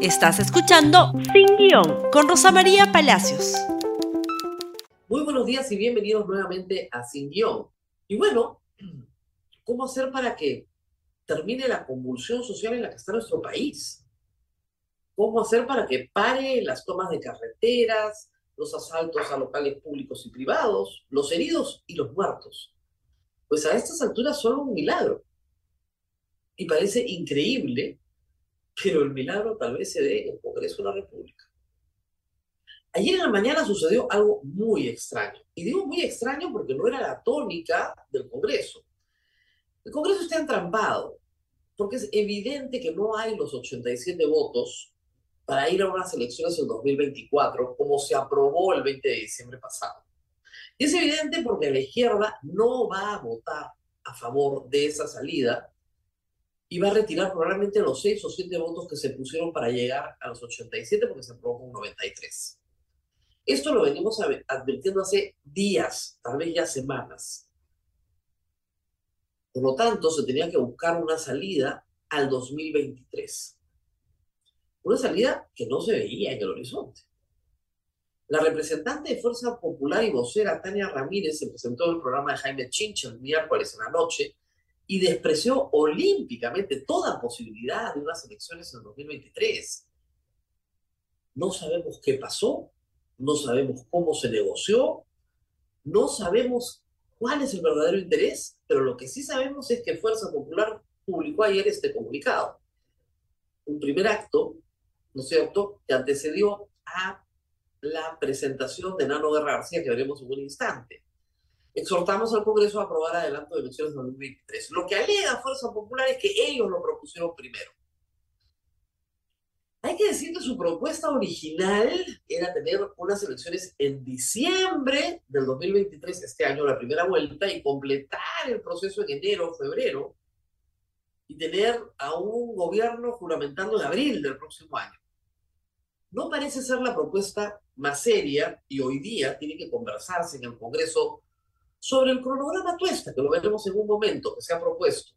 Estás escuchando Sin Guión con Rosa María Palacios. Muy buenos días y bienvenidos nuevamente a Sin Guión. Y bueno, ¿cómo hacer para que termine la convulsión social en la que está nuestro país? ¿Cómo hacer para que pare las tomas de carreteras, los asaltos a locales públicos y privados, los heridos y los muertos? Pues a estas alturas solo un milagro. Y parece increíble pero el milagro tal vez se dé en el Congreso de la República. Ayer en la mañana sucedió algo muy extraño. Y digo muy extraño porque no era la tónica del Congreso. El Congreso está entrampado porque es evidente que no hay los 87 votos para ir a unas elecciones en 2024 como se aprobó el 20 de diciembre pasado. Y es evidente porque la izquierda no va a votar a favor de esa salida y va a retirar probablemente los seis o siete votos que se pusieron para llegar a los 87 porque se aprobó con 93. Esto lo venimos advirtiendo hace días, tal vez ya semanas. Por lo tanto, se tenía que buscar una salida al 2023. Una salida que no se veía en el horizonte. La representante de Fuerza Popular y vocera Tania Ramírez se presentó en el programa de Jaime Chincha el miércoles en la noche y despreció olímpicamente toda posibilidad de unas elecciones en 2023. No sabemos qué pasó, no sabemos cómo se negoció, no sabemos cuál es el verdadero interés, pero lo que sí sabemos es que Fuerza Popular publicó ayer este comunicado. Un primer acto, ¿no es cierto?, que antecedió a la presentación de Nano Guerra García, que veremos en un instante exhortamos al Congreso a aprobar adelanto de elecciones de 2023. Lo que alega Fuerza Popular es que ellos lo propusieron primero. Hay que decir que su propuesta original era tener unas elecciones en diciembre del 2023, este año, la primera vuelta, y completar el proceso en enero febrero, y tener a un gobierno juramentando en abril del próximo año. No parece ser la propuesta más seria y hoy día tiene que conversarse en el Congreso sobre el cronograma tuesta, que lo veremos en un momento, que se ha propuesto.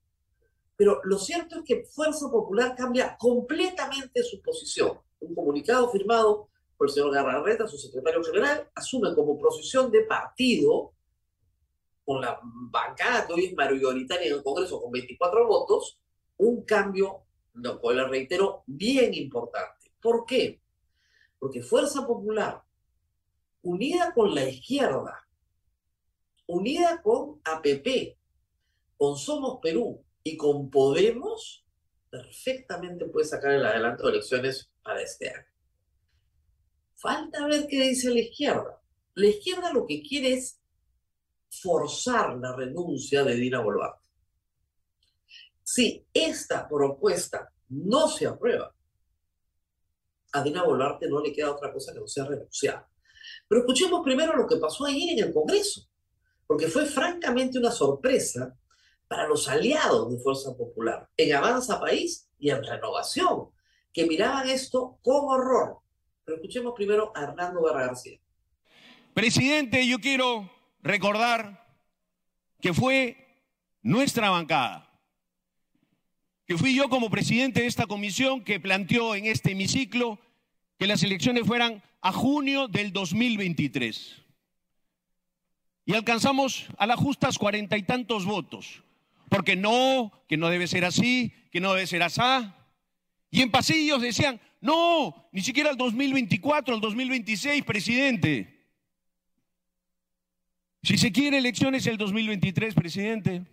Pero lo cierto es que Fuerza Popular cambia completamente su posición. Un comunicado firmado por el señor Garrarreta, su secretario general, asume como posición de partido, con la bancada que hoy es mayoritaria en el Congreso con 24 votos, un cambio, lo cual le reitero, bien importante. ¿Por qué? Porque Fuerza Popular, unida con la izquierda, unida con APP, con Somos Perú y con Podemos, perfectamente puede sacar el adelanto de elecciones para este año. Falta ver qué dice la izquierda. La izquierda lo que quiere es forzar la renuncia de Dina Boluarte. Si esta propuesta no se aprueba, a Dina Boluarte no le queda otra cosa que no sea renunciar. Pero escuchemos primero lo que pasó ayer en el Congreso porque fue francamente una sorpresa para los aliados de Fuerza Popular, en Avanza País y en Renovación, que miraban esto con horror. Pero escuchemos primero a Hernando Guerra García. Presidente, yo quiero recordar que fue nuestra bancada, que fui yo como presidente de esta comisión que planteó en este hemiciclo que las elecciones fueran a junio del 2023 y alcanzamos a las justas cuarenta y tantos votos. Porque no, que no debe ser así, que no debe ser así. Y en pasillos decían, no, ni siquiera el 2024, el 2026, presidente. Si se quiere elecciones el 2023, presidente.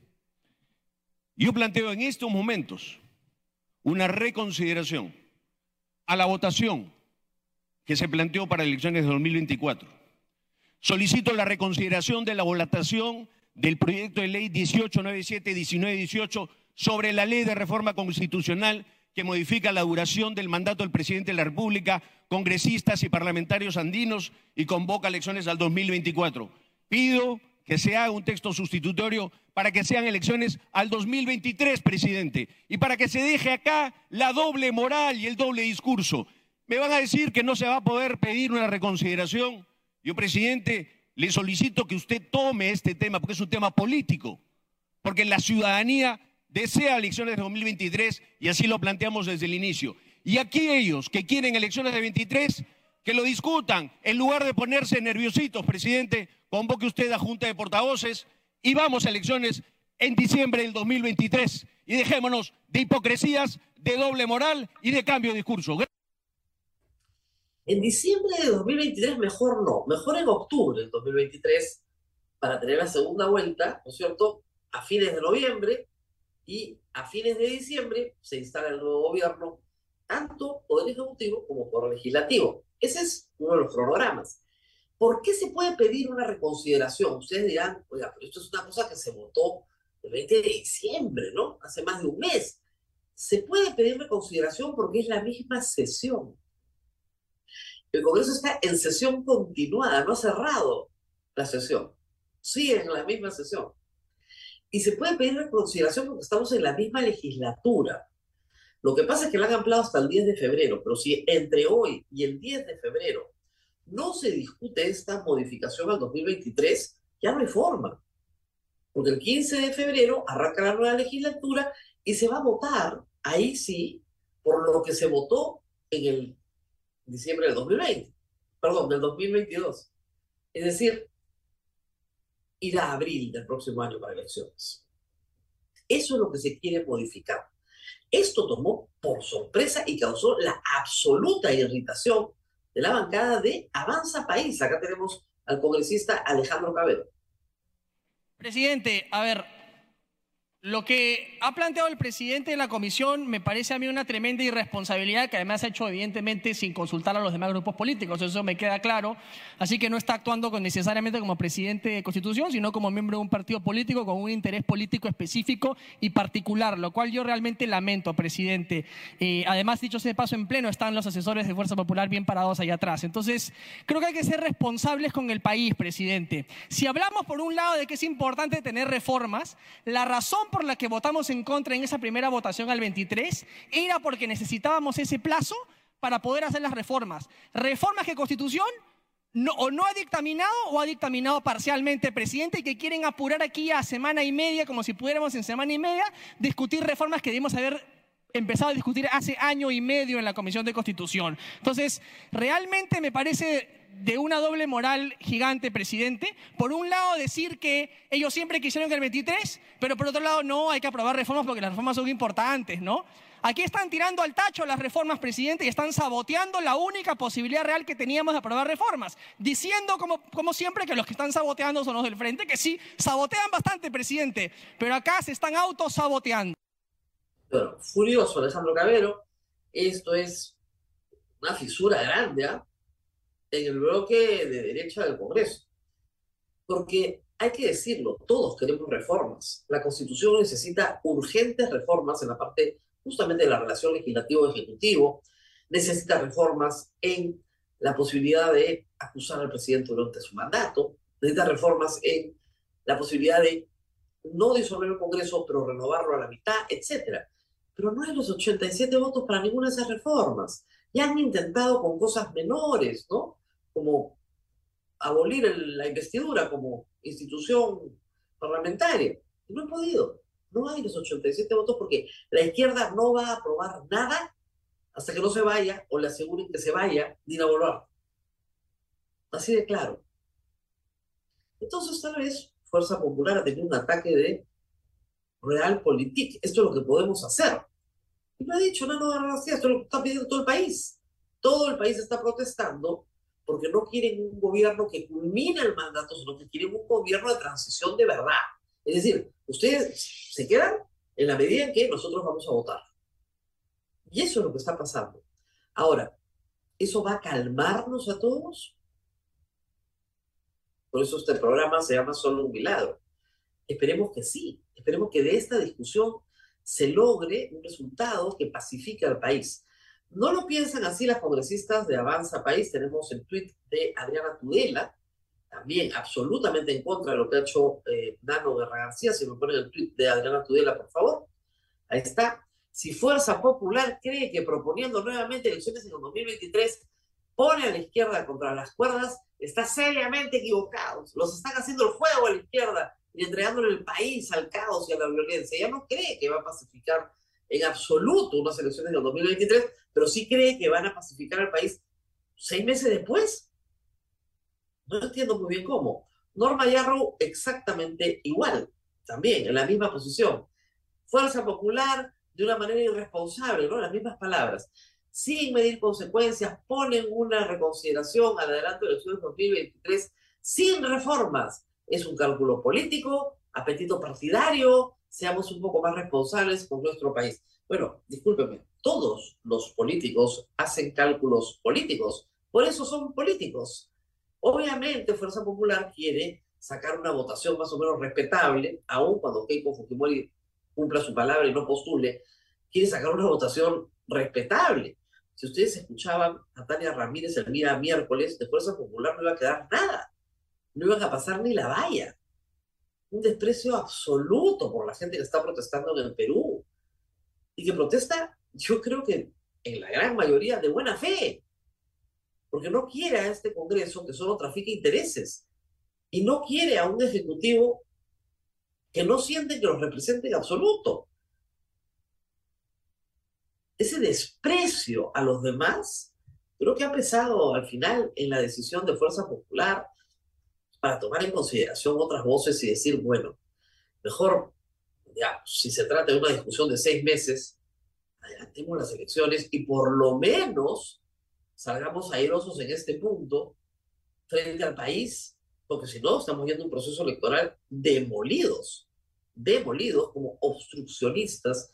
Yo planteo en estos momentos una reconsideración a la votación que se planteó para elecciones de 2024 Solicito la reconsideración de la votación del proyecto de ley 1897-1918 sobre la ley de reforma constitucional que modifica la duración del mandato del presidente de la República, congresistas y parlamentarios andinos y convoca elecciones al 2024. Pido que se haga un texto sustitutorio para que sean elecciones al 2023, presidente, y para que se deje acá la doble moral y el doble discurso. Me van a decir que no se va a poder pedir una reconsideración yo, presidente, le solicito que usted tome este tema, porque es un tema político, porque la ciudadanía desea elecciones de 2023 y así lo planteamos desde el inicio. Y aquí ellos que quieren elecciones de 23, que lo discutan. En lugar de ponerse nerviositos, presidente, convoque usted a Junta de Portavoces y vamos a elecciones en diciembre del 2023. Y dejémonos de hipocresías, de doble moral y de cambio de discurso. En diciembre de 2023 mejor no, mejor en octubre del 2023 para tener la segunda vuelta, ¿no es cierto? A fines de noviembre y a fines de diciembre se instala el nuevo gobierno, tanto Poder Ejecutivo como Poder Legislativo. Ese es uno de los cronogramas. ¿Por qué se puede pedir una reconsideración? Ustedes dirán, oiga, pero esto es una cosa que se votó el 20 de diciembre, ¿no? Hace más de un mes. Se puede pedir reconsideración porque es la misma sesión. El Congreso está en sesión continuada, no ha cerrado la sesión. Sigue en la misma sesión. Y se puede pedir reconsideración porque estamos en la misma legislatura. Lo que pasa es que la han ampliado hasta el 10 de febrero, pero si entre hoy y el 10 de febrero no se discute esta modificación al 2023, ya no hay forma. Porque el 15 de febrero arranca la nueva legislatura y se va a votar, ahí sí, por lo que se votó en el diciembre del 2020, perdón, del 2022. Es decir, ir a abril del próximo año para elecciones. Eso es lo que se quiere modificar. Esto tomó por sorpresa y causó la absoluta irritación de la bancada de Avanza País. Acá tenemos al congresista Alejandro Cabero. Presidente, a ver, lo que ha planteado el presidente de la comisión me parece a mí una tremenda irresponsabilidad que además ha hecho evidentemente sin consultar a los demás grupos políticos, eso me queda claro. Así que no está actuando necesariamente como presidente de constitución, sino como miembro de un partido político con un interés político específico y particular, lo cual yo realmente lamento, presidente. Eh, además, dicho sea de paso, en pleno están los asesores de Fuerza Popular bien parados allá atrás. Entonces, creo que hay que ser responsables con el país, presidente. Si hablamos por un lado de que es importante tener reformas, la razón por la que votamos en contra en esa primera votación al 23 era porque necesitábamos ese plazo para poder hacer las reformas. Reformas que Constitución no, o no ha dictaminado o ha dictaminado parcialmente, presidente, y que quieren apurar aquí a semana y media, como si pudiéramos en semana y media, discutir reformas que debimos haber empezado a discutir hace año y medio en la Comisión de Constitución. Entonces, realmente me parece de una doble moral gigante, presidente. Por un lado, decir que ellos siempre quisieron que el 23, pero por otro lado, no, hay que aprobar reformas porque las reformas son importantes, ¿no? Aquí están tirando al tacho las reformas, presidente, y están saboteando la única posibilidad real que teníamos de aprobar reformas, diciendo como, como siempre que los que están saboteando son los del frente, que sí, sabotean bastante, presidente, pero acá se están autosaboteando. Bueno, furioso Alejandro Cabero, esto es una fisura grande, ¿ah? En el bloque de derecha del Congreso. Porque hay que decirlo, todos queremos reformas. La Constitución necesita urgentes reformas en la parte justamente de la relación legislativo-ejecutivo, necesita reformas en la posibilidad de acusar al presidente durante su mandato, necesita reformas en la posibilidad de no disolver el Congreso, pero renovarlo a la mitad, etc. Pero no hay los 87 votos para ninguna de esas reformas. Ya han intentado con cosas menores, ¿no? Como abolir la investidura como institución parlamentaria. Y no han podido. No hay los 87 votos porque la izquierda no va a aprobar nada hasta que no se vaya o le aseguren que se vaya Dina Boluarte. Así de claro. Entonces, tal vez Fuerza Popular ha tenido un ataque de realpolitik. Esto es lo que podemos hacer. Y lo ha dicho Nano García, esto es lo que está pidiendo todo el país. Todo el país está protestando porque no quieren un gobierno que culmine el mandato, sino que quieren un gobierno de transición de verdad. Es decir, ustedes se quedan en la medida en que nosotros vamos a votar. Y eso es lo que está pasando. Ahora, ¿eso va a calmarnos a todos? Por eso este programa se llama Solo un milagro. Esperemos que sí, esperemos que de esta discusión se logre un resultado que pacifique al país. No lo piensan así las congresistas de Avanza País. Tenemos el tuit de Adriana Tudela, también absolutamente en contra de lo que ha hecho eh, Nano Guerra García. Si me ponen el tuit de Adriana Tudela, por favor. Ahí está. Si Fuerza Popular cree que proponiendo nuevamente elecciones en el 2023 pone a la izquierda contra las cuerdas, está seriamente equivocado. Los están haciendo el juego a la izquierda y entregándole el país al caos y a la violencia. Ya no cree que va a pacificar en absoluto unas elecciones del 2023, pero sí cree que van a pacificar al país seis meses después. No entiendo muy bien cómo. Norma Yarrow exactamente igual, también en la misma posición. Fuerza Popular de una manera irresponsable, ¿no? Las mismas palabras. Sin medir consecuencias, ponen una reconsideración al adelanto de elecciones 2023 sin reformas. Es un cálculo político, apetito partidario, seamos un poco más responsables con nuestro país. Bueno, discúlpeme, todos los políticos hacen cálculos políticos, por eso son políticos. Obviamente Fuerza Popular quiere sacar una votación más o menos respetable, aun cuando Keiko Fujimori cumpla su palabra y no postule, quiere sacar una votación respetable. Si ustedes escuchaban a Tania Ramírez el día miércoles, de Fuerza Popular no iba a quedar nada, no iban a pasar ni la valla. Un desprecio absoluto por la gente que está protestando en el Perú. Y que protesta, yo creo que en la gran mayoría de buena fe, porque no quiere a este Congreso que solo trafique intereses. Y no quiere a un Ejecutivo que no siente que los represente en absoluto. Ese desprecio a los demás creo que ha pesado al final en la decisión de Fuerza Popular para tomar en consideración otras voces y decir, bueno, mejor, ya, si se trata de una discusión de seis meses, adelantemos las elecciones y por lo menos salgamos airosos en este punto frente al país, porque si no, estamos viendo un proceso electoral demolidos, demolidos como obstruccionistas,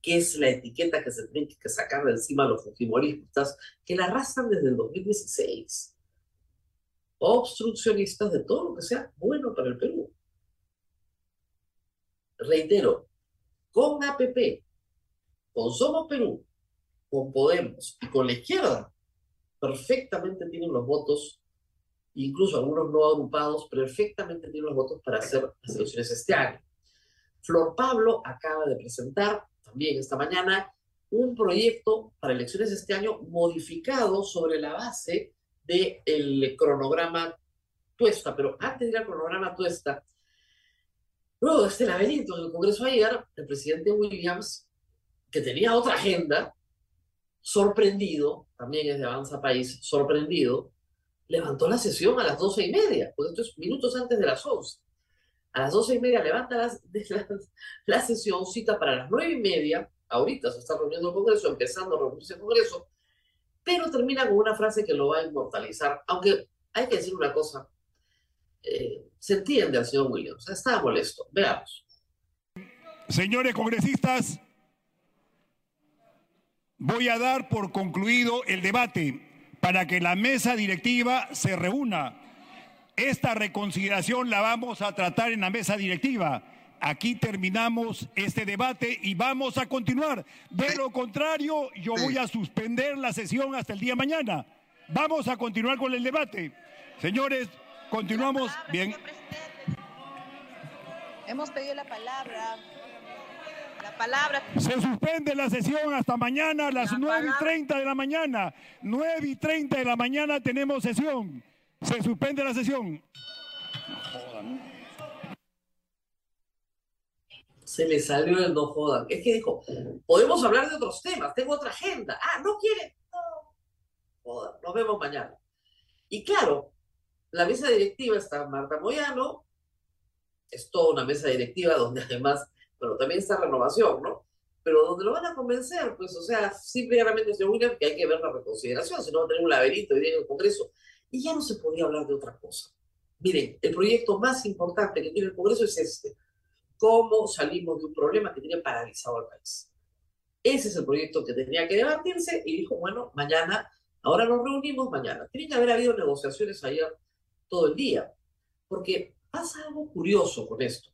que es la etiqueta que se tiene que sacar de encima a los fujimoristas, que la arrastran desde el 2016 obstruccionistas de todo lo que sea bueno para el Perú. Reitero, con APP, con Somos Perú, con Podemos y con la izquierda, perfectamente tienen los votos, incluso algunos no agrupados, perfectamente tienen los votos para hacer las elecciones este año. Flor Pablo acaba de presentar también esta mañana un proyecto para elecciones este año modificado sobre la base del cronograma Tuesta, pero antes de ir al cronograma Tuesta, luego de este laberinto del Congreso ayer, el presidente Williams, que tenía otra agenda, sorprendido, también es de Avanza País, sorprendido, levantó la sesión a las doce y media, pues esto es minutos antes de las once. A las doce y media levanta la, la, sesión, cita para las nueve y media, ahorita se está reuniendo el Congreso, empezando a reunirse el Congreso, pero termina con una frase que lo va a inmortalizar, aunque hay que decir una cosa, eh, se entiende al señor Williams, está molesto, veamos. Señores congresistas, voy a dar por concluido el debate para que la mesa directiva se reúna. Esta reconsideración la vamos a tratar en la mesa directiva aquí terminamos este debate y vamos a continuar. De lo contrario, yo voy a suspender la sesión hasta el día de mañana. Vamos a continuar con el debate. Señores, continuamos. Bien. Hemos pedido la palabra. La palabra. Se suspende la sesión hasta mañana a las nueve y treinta de la mañana. 9 y 30 de la mañana tenemos sesión. Se suspende la sesión. No se le salió el no jodan. Es que dijo, podemos hablar de otros temas, tengo otra agenda. Ah, ¿no quiere? No. Jodan, nos vemos mañana. Y claro, la mesa directiva está Marta Moyano, es toda una mesa directiva donde además, bueno, también está renovación, ¿no? Pero donde lo van a convencer, pues, o sea, simplemente, señor William, que hay que ver la reconsideración, si no va a tener un laberinto y viene el Congreso. Y ya no se podía hablar de otra cosa. Miren, el proyecto más importante que tiene el Congreso es este cómo salimos de un problema que tiene paralizado al país. Ese es el proyecto que tenía que debatirse y dijo, bueno, mañana, ahora nos reunimos mañana. Tiene que haber habido negociaciones ayer todo el día, porque pasa algo curioso con esto.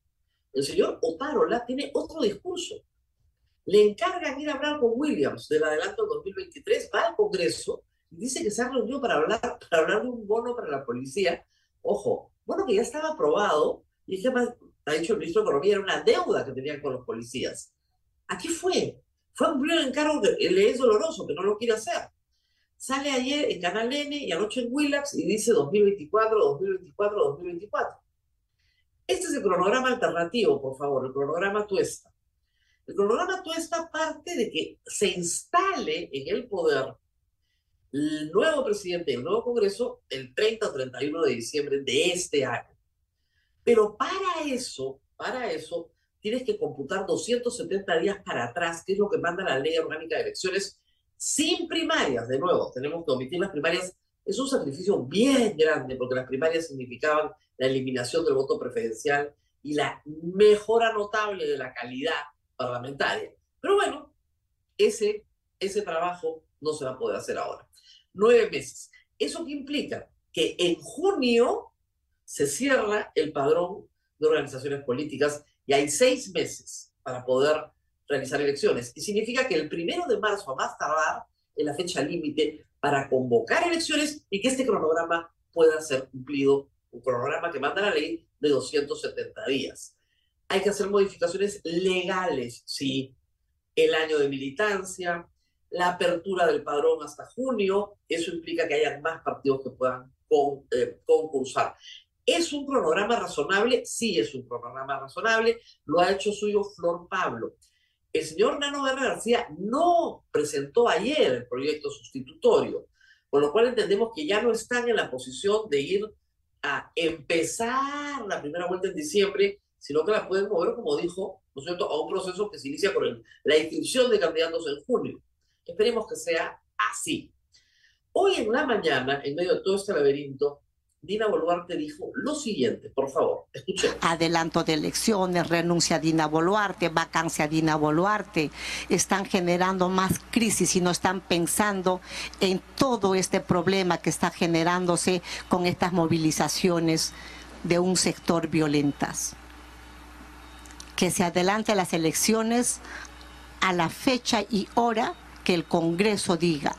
El señor Otárola tiene otro discurso. Le encargan ir a hablar con Williams del adelanto 2023, va al Congreso y dice que se ha reunido para hablar, para hablar de un bono para la policía. Ojo, bueno que ya estaba aprobado y que ha dicho el ministro de Economía, era una deuda que tenían con los policías. ¿A qué fue? Fue un primer encargo que le es doloroso, que no lo quiere hacer. Sale ayer en Canal N y anoche en Willax y dice 2024, 2024, 2024. Este es el cronograma alternativo, por favor, el cronograma Tuesta. El cronograma toda esta parte de que se instale en el poder el nuevo presidente del nuevo Congreso el 30 o 31 de diciembre de este año. Pero para eso, para eso, tienes que computar 270 días para atrás, que es lo que manda la ley orgánica de elecciones, sin primarias. De nuevo, tenemos que omitir las primarias. Es un sacrificio bien grande, porque las primarias significaban la eliminación del voto preferencial y la mejora notable de la calidad parlamentaria. Pero bueno, ese, ese trabajo no se va a poder hacer ahora. Nueve meses. ¿Eso qué implica? Que en junio se cierra el padrón de organizaciones políticas y hay seis meses para poder realizar elecciones. Y significa que el primero de marzo a más tardar es la fecha límite para convocar elecciones y que este cronograma pueda ser cumplido, un cronograma que manda la ley de 270 días. Hay que hacer modificaciones legales, sí, el año de militancia, la apertura del padrón hasta junio, eso implica que haya más partidos que puedan eh, concursar. ¿Es un cronograma razonable? Sí, es un cronograma razonable. Lo ha hecho suyo Flor Pablo. El señor Nano Guerra García no presentó ayer el proyecto sustitutorio, con lo cual entendemos que ya no están en la posición de ir a empezar la primera vuelta en diciembre, sino que la pueden mover, como dijo, ¿no es cierto?, a un proceso que se inicia con la inscripción de candidatos en junio. Esperemos que sea así. Hoy en la mañana, en medio de todo este laberinto, Dina Boluarte dijo lo siguiente, por favor, escuchen. Adelanto de elecciones, renuncia a Dina Boluarte, vacancia a Dina Boluarte, están generando más crisis y no están pensando en todo este problema que está generándose con estas movilizaciones de un sector violentas. Que se adelante las elecciones a la fecha y hora que el Congreso diga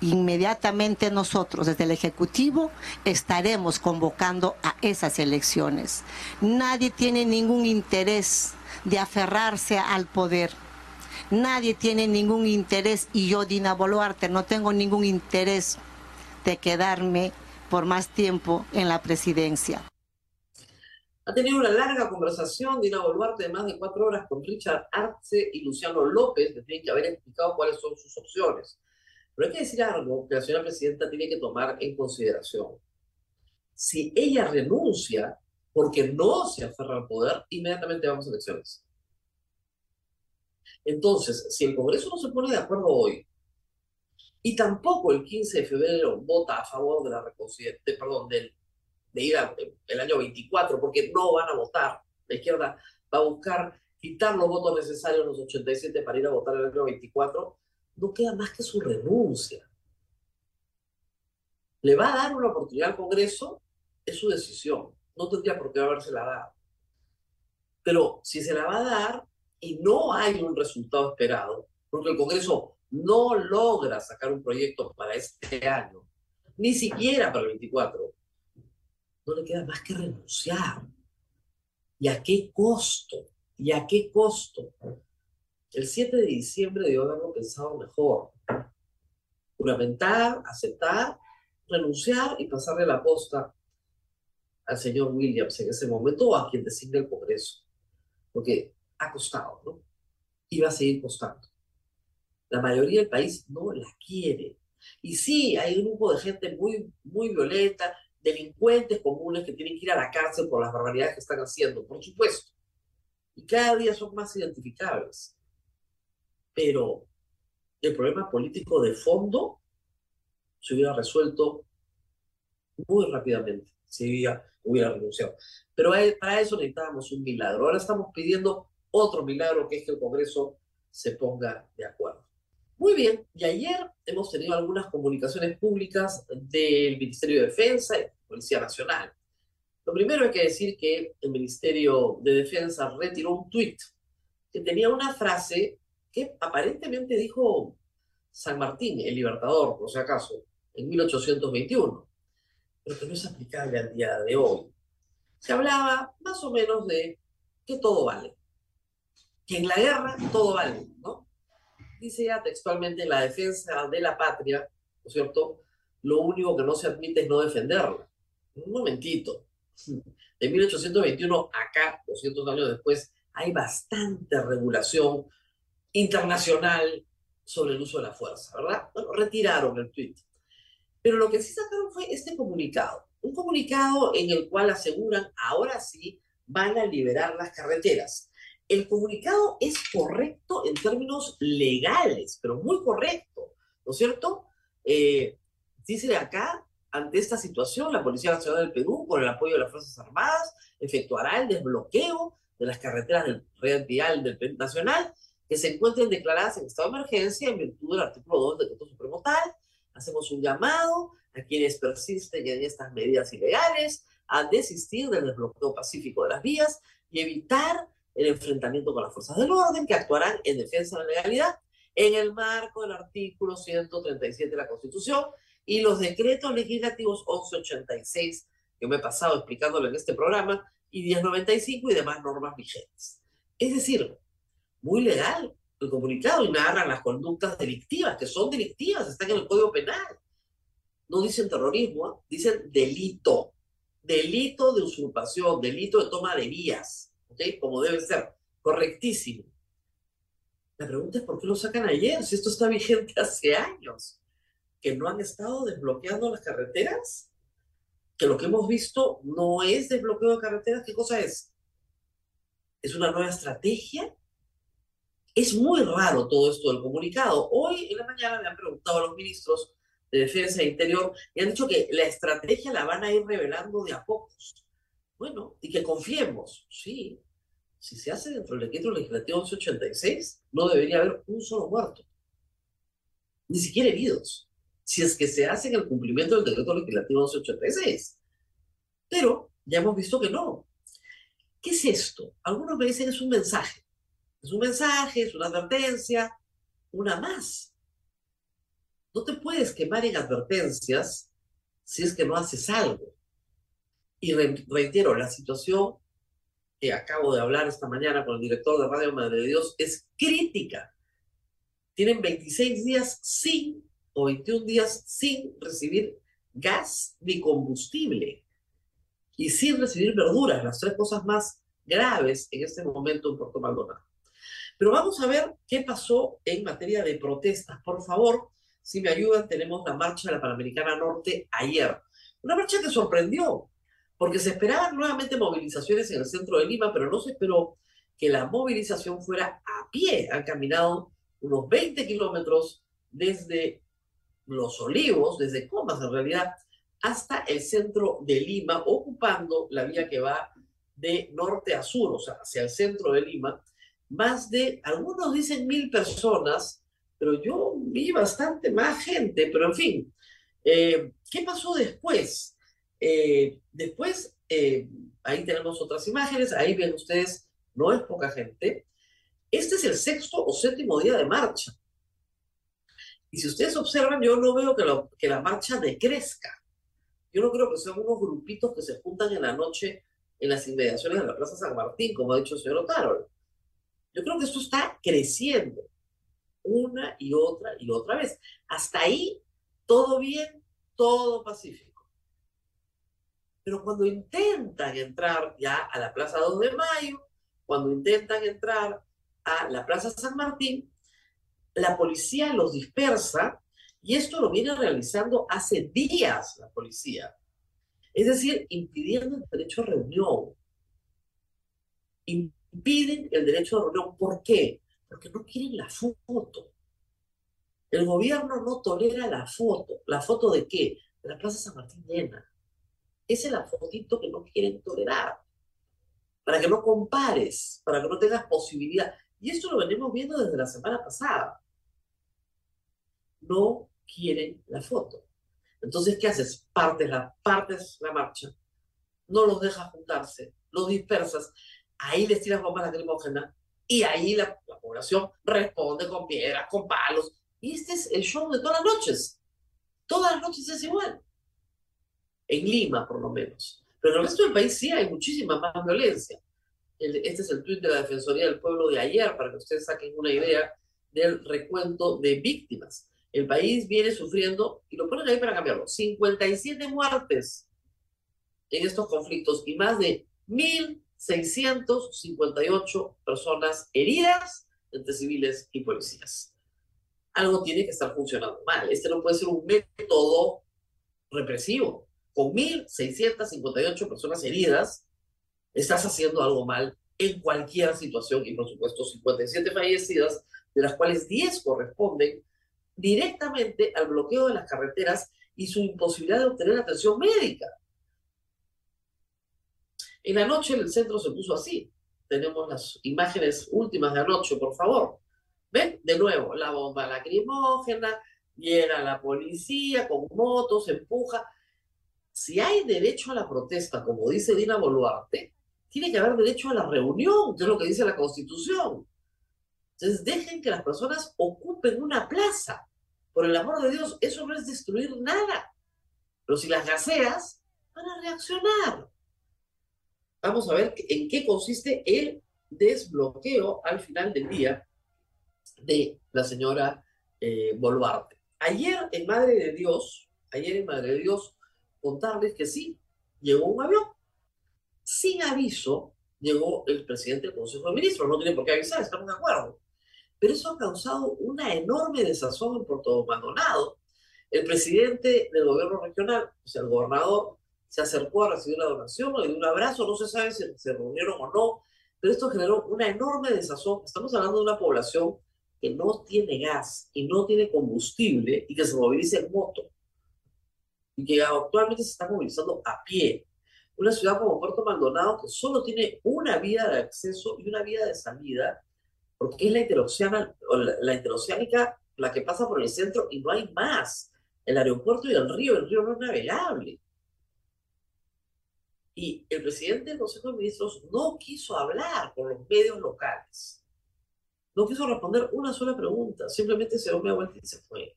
inmediatamente nosotros desde el Ejecutivo estaremos convocando a esas elecciones. Nadie tiene ningún interés de aferrarse al poder. Nadie tiene ningún interés, y yo, Dina Boluarte, no tengo ningún interés de quedarme por más tiempo en la presidencia. Ha tenido una larga conversación Dina Boluarte de más de cuatro horas con Richard Arce y Luciano López, tienen que haber explicado cuáles son sus opciones. Pero hay que decir algo que la señora presidenta tiene que tomar en consideración. Si ella renuncia porque no se aferra al poder, inmediatamente vamos a elecciones. Entonces, si el Congreso no se pone de acuerdo hoy, y tampoco el 15 de febrero vota a favor de la reconciliación, perdón, de ir al el año 24, porque no van a votar, la izquierda va a buscar quitar los votos necesarios, los 87, para ir a votar el año 24, no queda más que su renuncia. ¿Le va a dar una oportunidad al Congreso? Es su decisión. No tendría por qué habérsela dado. Pero si se la va a dar y no hay un resultado esperado, porque el Congreso no logra sacar un proyecto para este año, ni siquiera para el 24, no le queda más que renunciar. ¿Y a qué costo? ¿Y a qué costo? El 7 de diciembre debió haberlo pensado mejor. Juramentar, aceptar, renunciar y pasarle la posta al señor Williams en ese momento o a quien designe el Congreso. Porque ha costado, ¿no? Y a seguir costando. La mayoría del país no la quiere. Y sí, hay un grupo de gente muy, muy violenta, delincuentes comunes que tienen que ir a la cárcel por las barbaridades que están haciendo, por supuesto. Y cada día son más identificables pero el problema político de fondo se hubiera resuelto muy rápidamente si hubiera, hubiera renunciado. Pero para eso necesitábamos un milagro. Ahora estamos pidiendo otro milagro, que es que el Congreso se ponga de acuerdo. Muy bien, y ayer hemos tenido algunas comunicaciones públicas del Ministerio de Defensa y Policía Nacional. Lo primero hay que decir que el Ministerio de Defensa retiró un tuit que tenía una frase que aparentemente dijo San Martín, el libertador, por si acaso, en 1821, pero que no es aplicable al día de hoy. Se hablaba más o menos de que todo vale, que en la guerra todo vale, ¿no? Dice ya textualmente la defensa de la patria, ¿no es cierto? Lo único que no se admite es no defenderla. Un momentito. De 1821 acá, 200 años después, hay bastante regulación internacional sobre el uso de la fuerza, ¿verdad? Bueno, retiraron el tweet. Pero lo que sí sacaron fue este comunicado. Un comunicado en el cual aseguran, ahora sí, van a liberar las carreteras. El comunicado es correcto en términos legales, pero muy correcto, ¿no es cierto? Eh, dice acá, ante esta situación, la Policía Nacional del Perú, con el apoyo de las Fuerzas Armadas, efectuará el desbloqueo de las carreteras del red vial del Perú Nacional que se encuentren declaradas en estado de emergencia en virtud del artículo 2 del Decreto Supremo Tal. Hacemos un llamado a quienes persisten en estas medidas ilegales a desistir del desbloqueo pacífico de las vías y evitar el enfrentamiento con las fuerzas del orden que actuarán en defensa de la legalidad en el marco del artículo 137 de la Constitución y los decretos legislativos 1186 que me he pasado explicándolo en este programa y 1095 y demás normas vigentes. Es decir, muy legal el comunicado y narran las conductas delictivas, que son delictivas, están en el Código Penal. No dicen terrorismo, ¿eh? dicen delito. Delito de usurpación, delito de toma de vías, ¿ok? Como debe ser. Correctísimo. La pregunta es por qué lo sacan ayer, si esto está vigente hace años. Que no han estado desbloqueando las carreteras. Que lo que hemos visto no es desbloqueo de carreteras. ¿Qué cosa es? ¿Es una nueva estrategia? Es muy raro todo esto del comunicado. Hoy en la mañana me han preguntado a los ministros de Defensa e Interior y han dicho que la estrategia la van a ir revelando de a pocos. Bueno, y que confiemos, sí. Si se hace dentro del decreto legislativo 1186, no debería haber un solo muerto, ni siquiera heridos, si es que se hace en el cumplimiento del decreto legislativo 1186. Pero ya hemos visto que no. ¿Qué es esto? Algunos me dicen es un mensaje. Es un mensaje, es una advertencia, una más. No te puedes quemar en advertencias si es que no haces algo. Y reitero, la situación que acabo de hablar esta mañana con el director de Radio Madre de Dios es crítica. Tienen 26 días sin o 21 días sin recibir gas ni combustible y sin recibir verduras, las tres cosas más graves en este momento en Puerto Maldonado. Pero vamos a ver qué pasó en materia de protestas. Por favor, si me ayudan, tenemos la marcha de la Panamericana Norte ayer. Una marcha que sorprendió, porque se esperaban nuevamente movilizaciones en el centro de Lima, pero no se esperó que la movilización fuera a pie. Han caminado unos 20 kilómetros desde Los Olivos, desde Comas en realidad, hasta el centro de Lima, ocupando la vía que va de norte a sur, o sea, hacia el centro de Lima, más de, algunos dicen mil personas, pero yo vi bastante más gente, pero en fin, eh, ¿qué pasó después? Eh, después, eh, ahí tenemos otras imágenes, ahí ven ustedes, no es poca gente. Este es el sexto o séptimo día de marcha. Y si ustedes observan, yo no veo que, que la marcha decrezca. Yo no creo que sean unos grupitos que se juntan en la noche en las inmediaciones de la Plaza San Martín, como ha dicho el señor Otaro. Yo creo que esto está creciendo una y otra y otra vez. Hasta ahí, todo bien, todo pacífico. Pero cuando intentan entrar ya a la Plaza 2 de Mayo, cuando intentan entrar a la Plaza San Martín, la policía los dispersa y esto lo viene realizando hace días la policía. Es decir, impidiendo el derecho a reunión, piden el derecho de reunión. ¿Por qué? Porque no quieren la foto. El gobierno no tolera la foto. ¿La foto de qué? De la Plaza San Martín llena. Esa es la fotito que no quieren tolerar. Para que no compares, para que no tengas posibilidad. Y esto lo venimos viendo desde la semana pasada. No quieren la foto. Entonces, ¿qué haces? Partes la, partes la marcha. No los dejas juntarse, los dispersas ahí les tiras bombas lacrimógenas y ahí la, población responde con piedras, con palos. Y este es el show de todas las noches. Todas las noches es igual. En Lima, por lo menos. Pero en el resto del país sí hay muchísima más violencia. este es el tuit de la Defensoría del Pueblo de ayer, para que ustedes saquen una idea del recuento de víctimas. El país viene sufriendo, y lo ponen ahí para cambiarlo, 57 muertes en estos conflictos y más de mil 658 personas heridas entre civiles y policías. Algo tiene que estar funcionando mal. Este no puede ser un método represivo. Con 1.658 personas heridas, estás haciendo algo mal en cualquier situación y, por supuesto, 57 fallecidas, de las cuales 10 corresponden directamente al bloqueo de las carreteras y su imposibilidad de obtener atención médica. En la noche el centro se puso así. Tenemos las imágenes últimas de anoche, por favor. ¿Ven? De nuevo, la bomba lacrimógena, llega la policía con motos, empuja. Si hay derecho a la protesta, como dice Dina Boluarte, tiene que haber derecho a la reunión, que es lo que dice la Constitución. Entonces, dejen que las personas ocupen una plaza. Por el amor de Dios, eso no es destruir nada. Pero si las gaseas, van a reaccionar. Vamos a ver en qué consiste el desbloqueo al final del día de la señora eh, Boluarte. Ayer en Madre de Dios, ayer en Madre de Dios, contarles que sí, llegó un avión. Sin aviso, llegó el presidente del Consejo de Ministros. No tiene por qué avisar, estamos de acuerdo. Pero eso ha causado una enorme desazón en Puerto Maldonado. El presidente del gobierno regional, o sea, el gobernador, se acercó a recibir la donación, le dio un abrazo, no se sabe si se reunieron o no, pero esto generó una enorme desazón. Estamos hablando de una población que no tiene gas y no tiene combustible y que se moviliza en moto y que actualmente se está movilizando a pie. Una ciudad como Puerto Maldonado que solo tiene una vía de acceso y una vía de salida, porque es la la interoceánica la que pasa por el centro y no hay más. El aeropuerto y el río, el río no es navegable. Y el presidente del Consejo de Ministros no quiso hablar con los medios locales. No quiso responder una sola pregunta. Simplemente se dio media vuelta y se fue.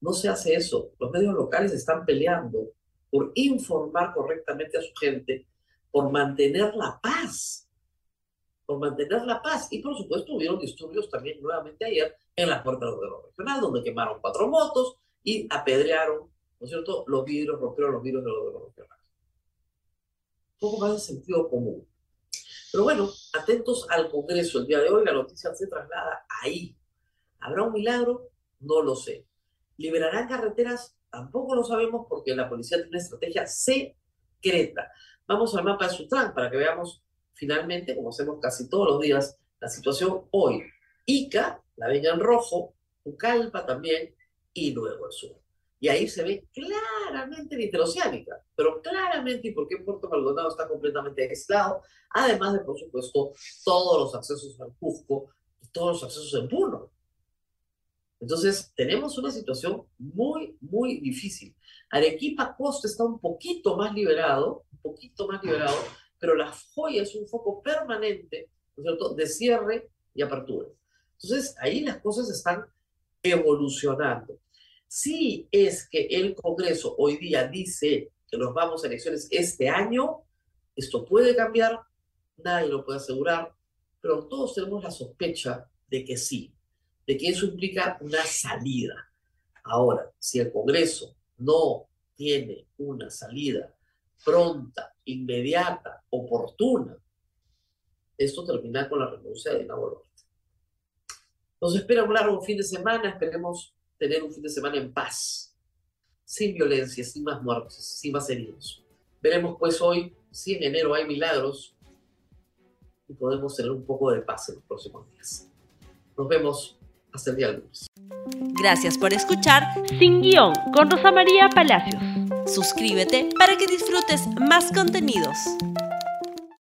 No se hace eso. Los medios locales están peleando por informar correctamente a su gente, por mantener la paz. Por mantener la paz. Y por supuesto hubieron disturbios también nuevamente ayer en la puerta del gobierno regional, donde quemaron cuatro motos y apedrearon ¿no es cierto? Los vidrios, rompieron los vidrios de los, de Un poco más de sentido común. Pero bueno, atentos al Congreso. El día de hoy la noticia se traslada ahí. ¿Habrá un milagro? No lo sé. ¿Liberarán carreteras? Tampoco lo sabemos porque la policía tiene una estrategia secreta. Vamos al mapa de Sutran para que veamos finalmente, como hacemos casi todos los días, la situación hoy. Ica, la venga en rojo, Ucalpa también, y luego el sur. Y ahí se ve claramente la interoceánica, pero claramente y por qué Puerto Maldonado está completamente aislado, además de, por supuesto, todos los accesos al Cusco y todos los accesos en Puno. Entonces, tenemos una situación muy, muy difícil. Arequipa Costa está un poquito más liberado, un poquito más liberado, pero la joya es un foco permanente, ¿no es cierto?, de cierre y apertura. Entonces, ahí las cosas están evolucionando. Si es que el Congreso hoy día dice que nos vamos a elecciones este año, esto puede cambiar, nadie lo puede asegurar, pero todos tenemos la sospecha de que sí, de que eso implica una salida. Ahora, si el Congreso no tiene una salida pronta, inmediata, oportuna, esto termina con la renuncia de Dina Boluarte. Nos espera un largo fin de semana, esperemos tener un fin de semana en paz, sin violencia, sin más muertos, sin más heridos. Veremos pues hoy si en enero hay milagros y podemos tener un poco de paz en los próximos días. Nos vemos hasta el día lunes. Gracias por escuchar Sin Guión con Rosa María Palacios. Suscríbete para que disfrutes más contenidos.